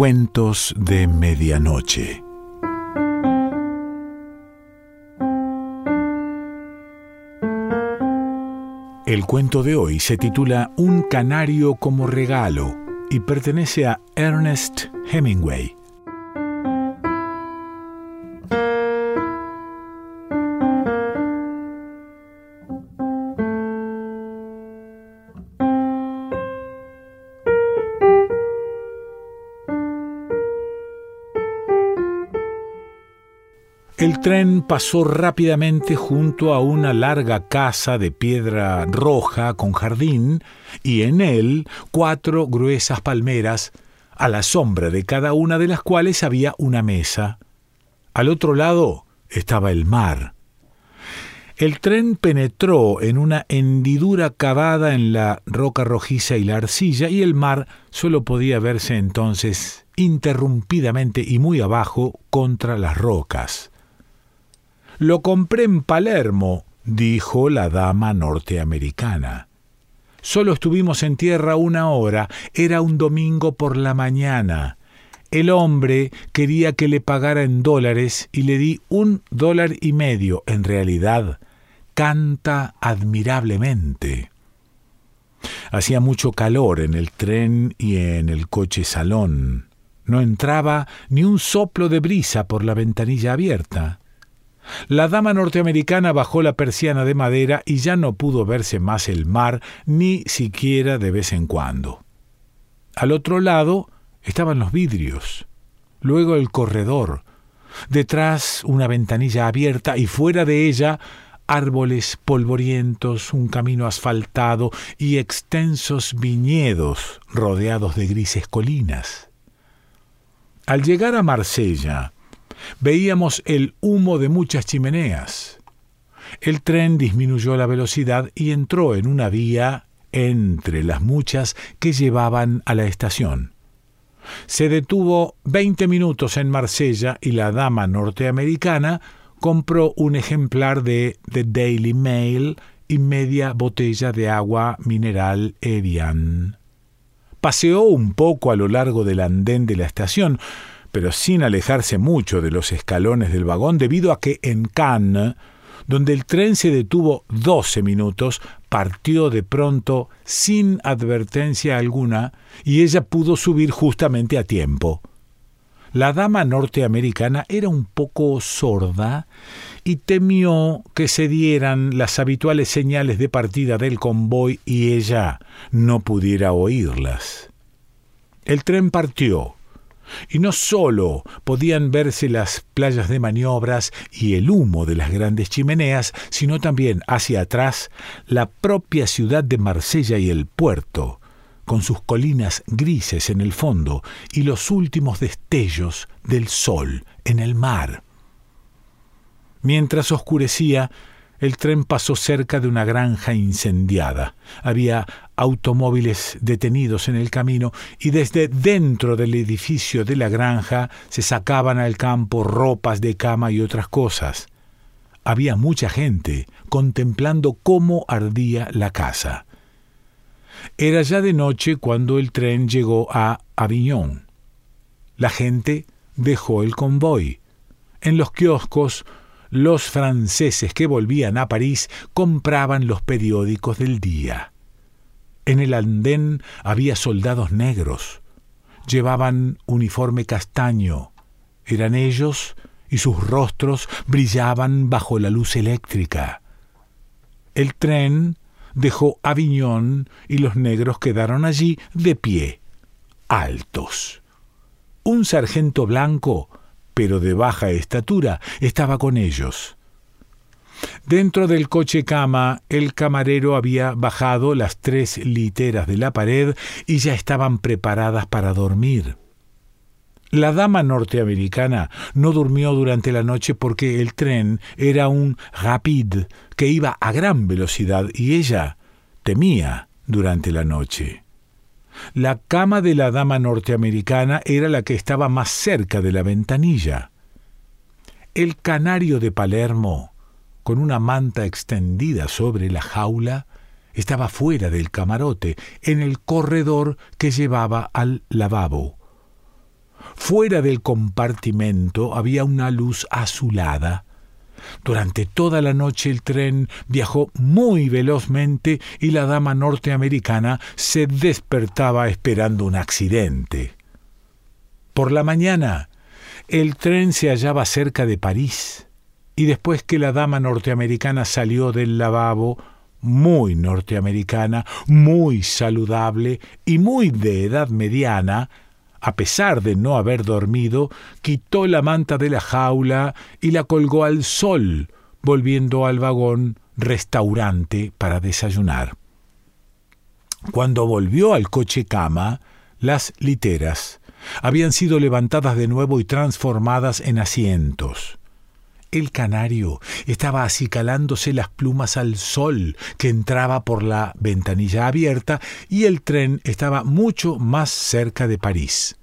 Cuentos de Medianoche. El cuento de hoy se titula Un canario como regalo y pertenece a Ernest Hemingway. El tren pasó rápidamente junto a una larga casa de piedra roja con jardín y en él cuatro gruesas palmeras, a la sombra de cada una de las cuales había una mesa. Al otro lado estaba el mar. El tren penetró en una hendidura cavada en la roca rojiza y la arcilla y el mar solo podía verse entonces interrumpidamente y muy abajo contra las rocas. Lo compré en Palermo, dijo la dama norteamericana. Solo estuvimos en tierra una hora, era un domingo por la mañana. El hombre quería que le pagara en dólares y le di un dólar y medio. En realidad, canta admirablemente. Hacía mucho calor en el tren y en el coche salón. No entraba ni un soplo de brisa por la ventanilla abierta. La dama norteamericana bajó la persiana de madera y ya no pudo verse más el mar, ni siquiera de vez en cuando. Al otro lado estaban los vidrios, luego el corredor, detrás una ventanilla abierta y fuera de ella árboles polvorientos, un camino asfaltado y extensos viñedos rodeados de grises colinas. Al llegar a Marsella, Veíamos el humo de muchas chimeneas. El tren disminuyó la velocidad y entró en una vía entre las muchas que llevaban a la estación. Se detuvo veinte minutos en Marsella y la dama norteamericana compró un ejemplar de The Daily Mail y media botella de agua mineral Evian. Paseó un poco a lo largo del andén de la estación, pero sin alejarse mucho de los escalones del vagón debido a que en Cannes, donde el tren se detuvo doce minutos, partió de pronto sin advertencia alguna y ella pudo subir justamente a tiempo. La dama norteamericana era un poco sorda y temió que se dieran las habituales señales de partida del convoy y ella no pudiera oírlas. El tren partió y no sólo podían verse las playas de maniobras y el humo de las grandes chimeneas, sino también hacia atrás la propia ciudad de Marsella y el puerto, con sus colinas grises en el fondo y los últimos destellos del sol en el mar. Mientras oscurecía, el tren pasó cerca de una granja incendiada. Había automóviles detenidos en el camino y desde dentro del edificio de la granja se sacaban al campo ropas de cama y otras cosas. Había mucha gente contemplando cómo ardía la casa. Era ya de noche cuando el tren llegó a Aviñón. La gente dejó el convoy. En los kioscos los franceses que volvían a París compraban los periódicos del día. En el andén había soldados negros. Llevaban uniforme castaño. Eran ellos y sus rostros brillaban bajo la luz eléctrica. El tren dejó Aviñón y los negros quedaron allí de pie, altos. Un sargento blanco pero de baja estatura, estaba con ellos. Dentro del coche cama, el camarero había bajado las tres literas de la pared y ya estaban preparadas para dormir. La dama norteamericana no durmió durante la noche porque el tren era un rapide que iba a gran velocidad y ella temía durante la noche. La cama de la dama norteamericana era la que estaba más cerca de la ventanilla. El canario de Palermo, con una manta extendida sobre la jaula, estaba fuera del camarote, en el corredor que llevaba al lavabo. Fuera del compartimento había una luz azulada. Durante toda la noche el tren viajó muy velozmente y la dama norteamericana se despertaba esperando un accidente. Por la mañana, el tren se hallaba cerca de París, y después que la dama norteamericana salió del lavabo, muy norteamericana, muy saludable y muy de edad mediana, a pesar de no haber dormido, quitó la manta de la jaula y la colgó al sol, volviendo al vagón restaurante para desayunar. Cuando volvió al coche cama, las literas habían sido levantadas de nuevo y transformadas en asientos. El canario estaba acicalándose las plumas al sol que entraba por la ventanilla abierta y el tren estaba mucho más cerca de París.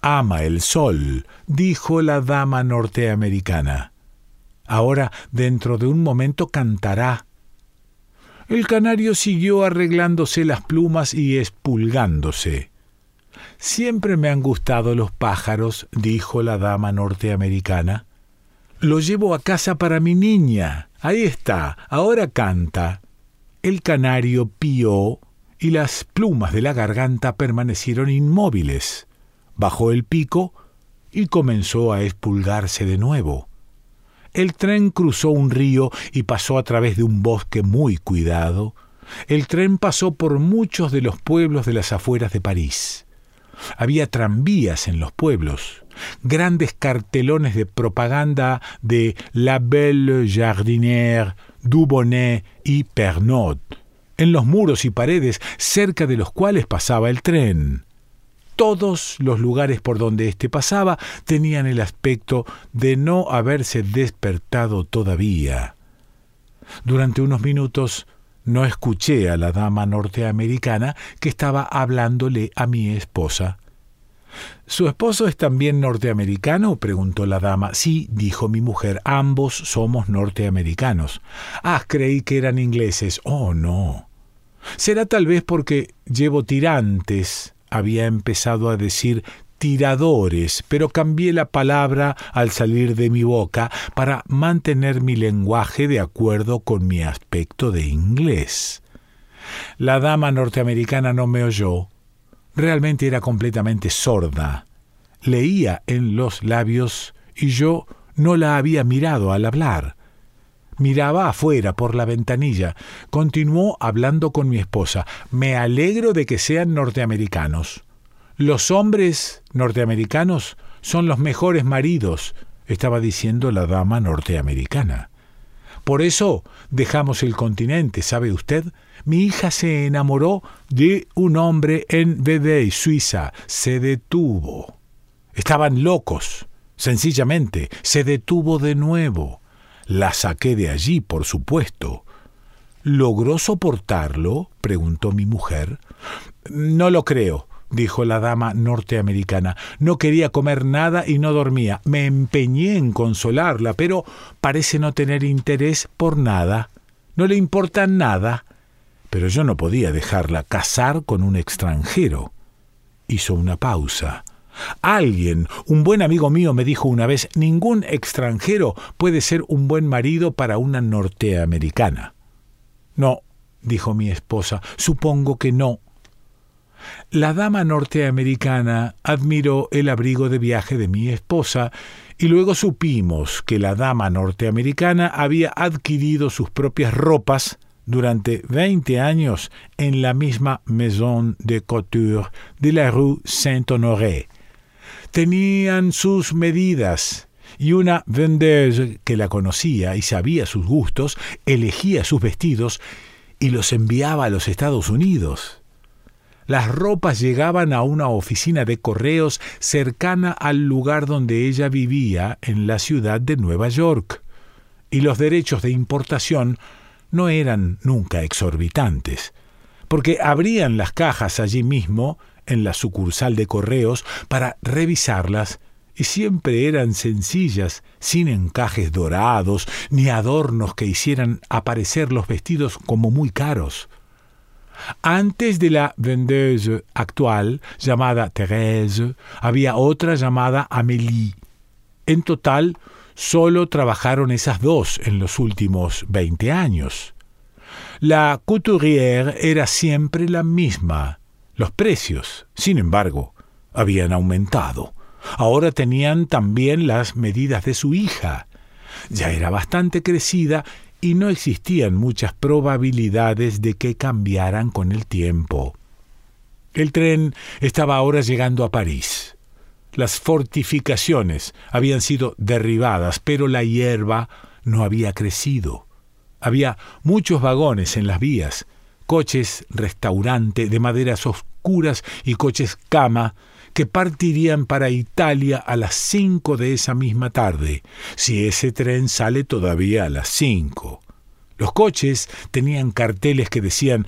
Ama el sol, dijo la dama norteamericana. Ahora, dentro de un momento, cantará. El canario siguió arreglándose las plumas y espulgándose. Siempre me han gustado los pájaros, dijo la dama norteamericana. Lo llevo a casa para mi niña. Ahí está, ahora canta. El canario pió y las plumas de la garganta permanecieron inmóviles. Bajó el pico y comenzó a espulgarse de nuevo. El tren cruzó un río y pasó a través de un bosque muy cuidado. El tren pasó por muchos de los pueblos de las afueras de París. Había tranvías en los pueblos, grandes cartelones de propaganda de La Belle Jardinière, Dubonnet y Pernod, en los muros y paredes cerca de los cuales pasaba el tren. Todos los lugares por donde éste pasaba tenían el aspecto de no haberse despertado todavía. Durante unos minutos no escuché a la dama norteamericana que estaba hablándole a mi esposa. ¿Su esposo es también norteamericano? preguntó la dama. Sí, dijo mi mujer, ambos somos norteamericanos. Ah, creí que eran ingleses. Oh, no. Será tal vez porque llevo tirantes. Había empezado a decir tiradores, pero cambié la palabra al salir de mi boca para mantener mi lenguaje de acuerdo con mi aspecto de inglés. La dama norteamericana no me oyó. Realmente era completamente sorda. Leía en los labios y yo no la había mirado al hablar. Miraba afuera por la ventanilla. Continuó hablando con mi esposa. Me alegro de que sean norteamericanos. Los hombres norteamericanos son los mejores maridos, estaba diciendo la dama norteamericana. Por eso dejamos el continente, ¿sabe usted? Mi hija se enamoró de un hombre en Vevey, Suiza. Se detuvo. Estaban locos. Sencillamente, se detuvo de nuevo. La saqué de allí, por supuesto. ¿Logró soportarlo? preguntó mi mujer. No lo creo dijo la dama norteamericana. No quería comer nada y no dormía. Me empeñé en consolarla, pero parece no tener interés por nada. No le importa nada. Pero yo no podía dejarla casar con un extranjero. Hizo una pausa. Alguien, un buen amigo mío, me dijo una vez, ningún extranjero puede ser un buen marido para una norteamericana. No, dijo mi esposa, supongo que no. La dama norteamericana admiró el abrigo de viaje de mi esposa y luego supimos que la dama norteamericana había adquirido sus propias ropas durante veinte años en la misma Maison de Couture de la rue Saint-Honoré. Tenían sus medidas y una vendeuse que la conocía y sabía sus gustos elegía sus vestidos y los enviaba a los Estados Unidos. Las ropas llegaban a una oficina de correos cercana al lugar donde ella vivía en la ciudad de Nueva York, y los derechos de importación no eran nunca exorbitantes, porque abrían las cajas allí mismo, en la sucursal de correos, para revisarlas, y siempre eran sencillas, sin encajes dorados, ni adornos que hicieran aparecer los vestidos como muy caros. Antes de la vendeuse actual, llamada Thérèse, había otra llamada Amélie. En total, solo trabajaron esas dos en los últimos veinte años. La couturière era siempre la misma. Los precios, sin embargo, habían aumentado. Ahora tenían también las medidas de su hija. Ya era bastante crecida y no existían muchas probabilidades de que cambiaran con el tiempo. El tren estaba ahora llegando a París. Las fortificaciones habían sido derribadas, pero la hierba no había crecido. Había muchos vagones en las vías, coches restaurante de maderas oscuras y coches cama que partirían para Italia a las cinco de esa misma tarde, si ese tren sale todavía a las cinco. Los coches tenían carteles que decían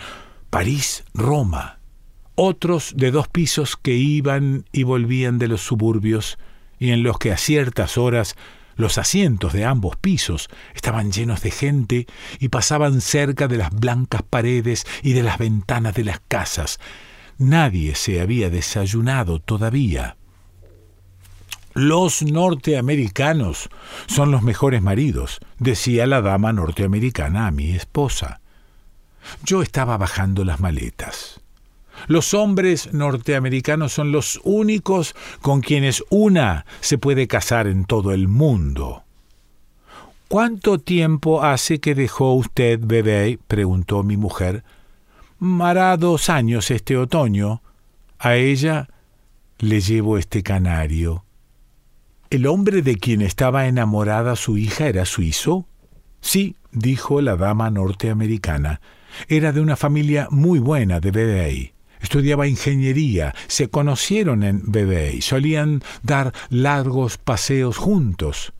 París, Roma, otros de dos pisos que iban y volvían de los suburbios y en los que a ciertas horas los asientos de ambos pisos estaban llenos de gente y pasaban cerca de las blancas paredes y de las ventanas de las casas, Nadie se había desayunado todavía. Los norteamericanos son los mejores maridos, decía la dama norteamericana a mi esposa. Yo estaba bajando las maletas. Los hombres norteamericanos son los únicos con quienes una se puede casar en todo el mundo. ¿Cuánto tiempo hace que dejó usted bebé? preguntó mi mujer, Hará dos años este otoño. A ella le llevo este canario. ¿El hombre de quien estaba enamorada su hija era suizo? Sí, dijo la dama norteamericana. Era de una familia muy buena de Bebey. Estudiaba ingeniería, se conocieron en Bebey, solían dar largos paseos juntos.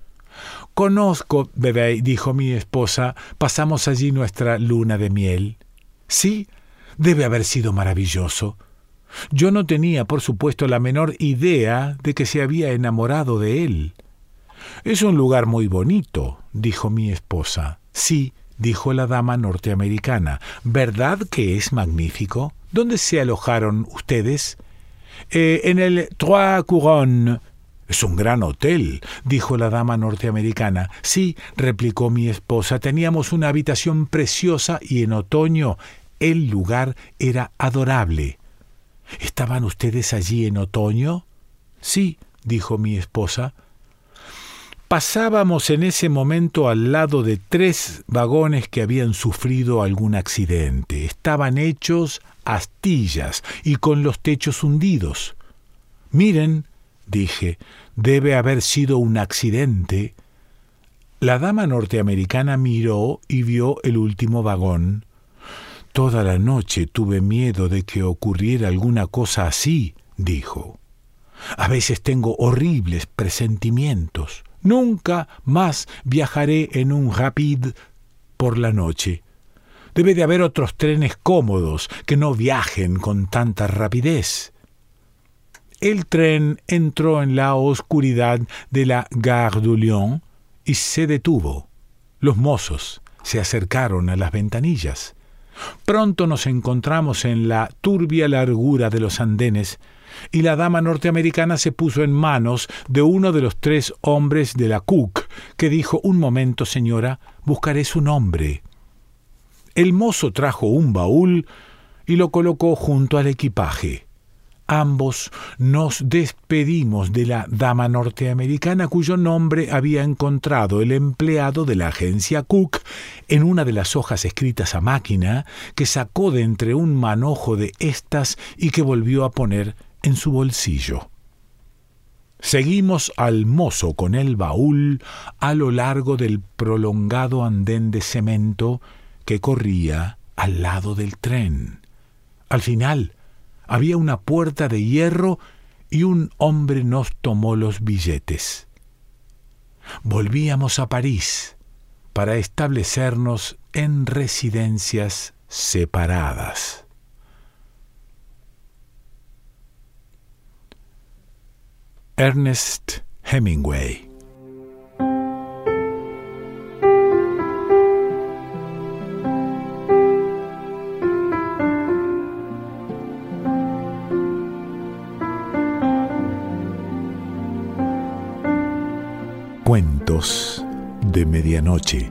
Conozco Bebey, dijo mi esposa, pasamos allí nuestra luna de miel. Sí, Debe haber sido maravilloso. Yo no tenía, por supuesto, la menor idea de que se había enamorado de él. Es un lugar muy bonito, dijo mi esposa. Sí, dijo la dama norteamericana. ¿Verdad que es magnífico? ¿Dónde se alojaron ustedes? Eh, en el Trois Couronnes. Es un gran hotel, dijo la dama norteamericana. Sí, replicó mi esposa, teníamos una habitación preciosa y en otoño el lugar era adorable. ¿Estaban ustedes allí en otoño? Sí, dijo mi esposa. Pasábamos en ese momento al lado de tres vagones que habían sufrido algún accidente. Estaban hechos astillas y con los techos hundidos. Miren, dije, debe haber sido un accidente. La dama norteamericana miró y vio el último vagón. Toda la noche tuve miedo de que ocurriera alguna cosa así, dijo. A veces tengo horribles presentimientos. Nunca más viajaré en un rapid por la noche. Debe de haber otros trenes cómodos que no viajen con tanta rapidez. El tren entró en la oscuridad de la Gare du Lyon y se detuvo. Los mozos se acercaron a las ventanillas. Pronto nos encontramos en la turbia largura de los andenes, y la dama norteamericana se puso en manos de uno de los tres hombres de la Cook, que dijo Un momento, señora, buscaré su nombre. El mozo trajo un baúl y lo colocó junto al equipaje. Ambos nos despedimos de la dama norteamericana cuyo nombre había encontrado el empleado de la agencia Cook en una de las hojas escritas a máquina que sacó de entre un manojo de estas y que volvió a poner en su bolsillo. Seguimos al mozo con el baúl a lo largo del prolongado andén de cemento que corría al lado del tren. Al final, había una puerta de hierro y un hombre nos tomó los billetes. Volvíamos a París para establecernos en residencias separadas. Ernest Hemingway. Cuentos de Medianoche.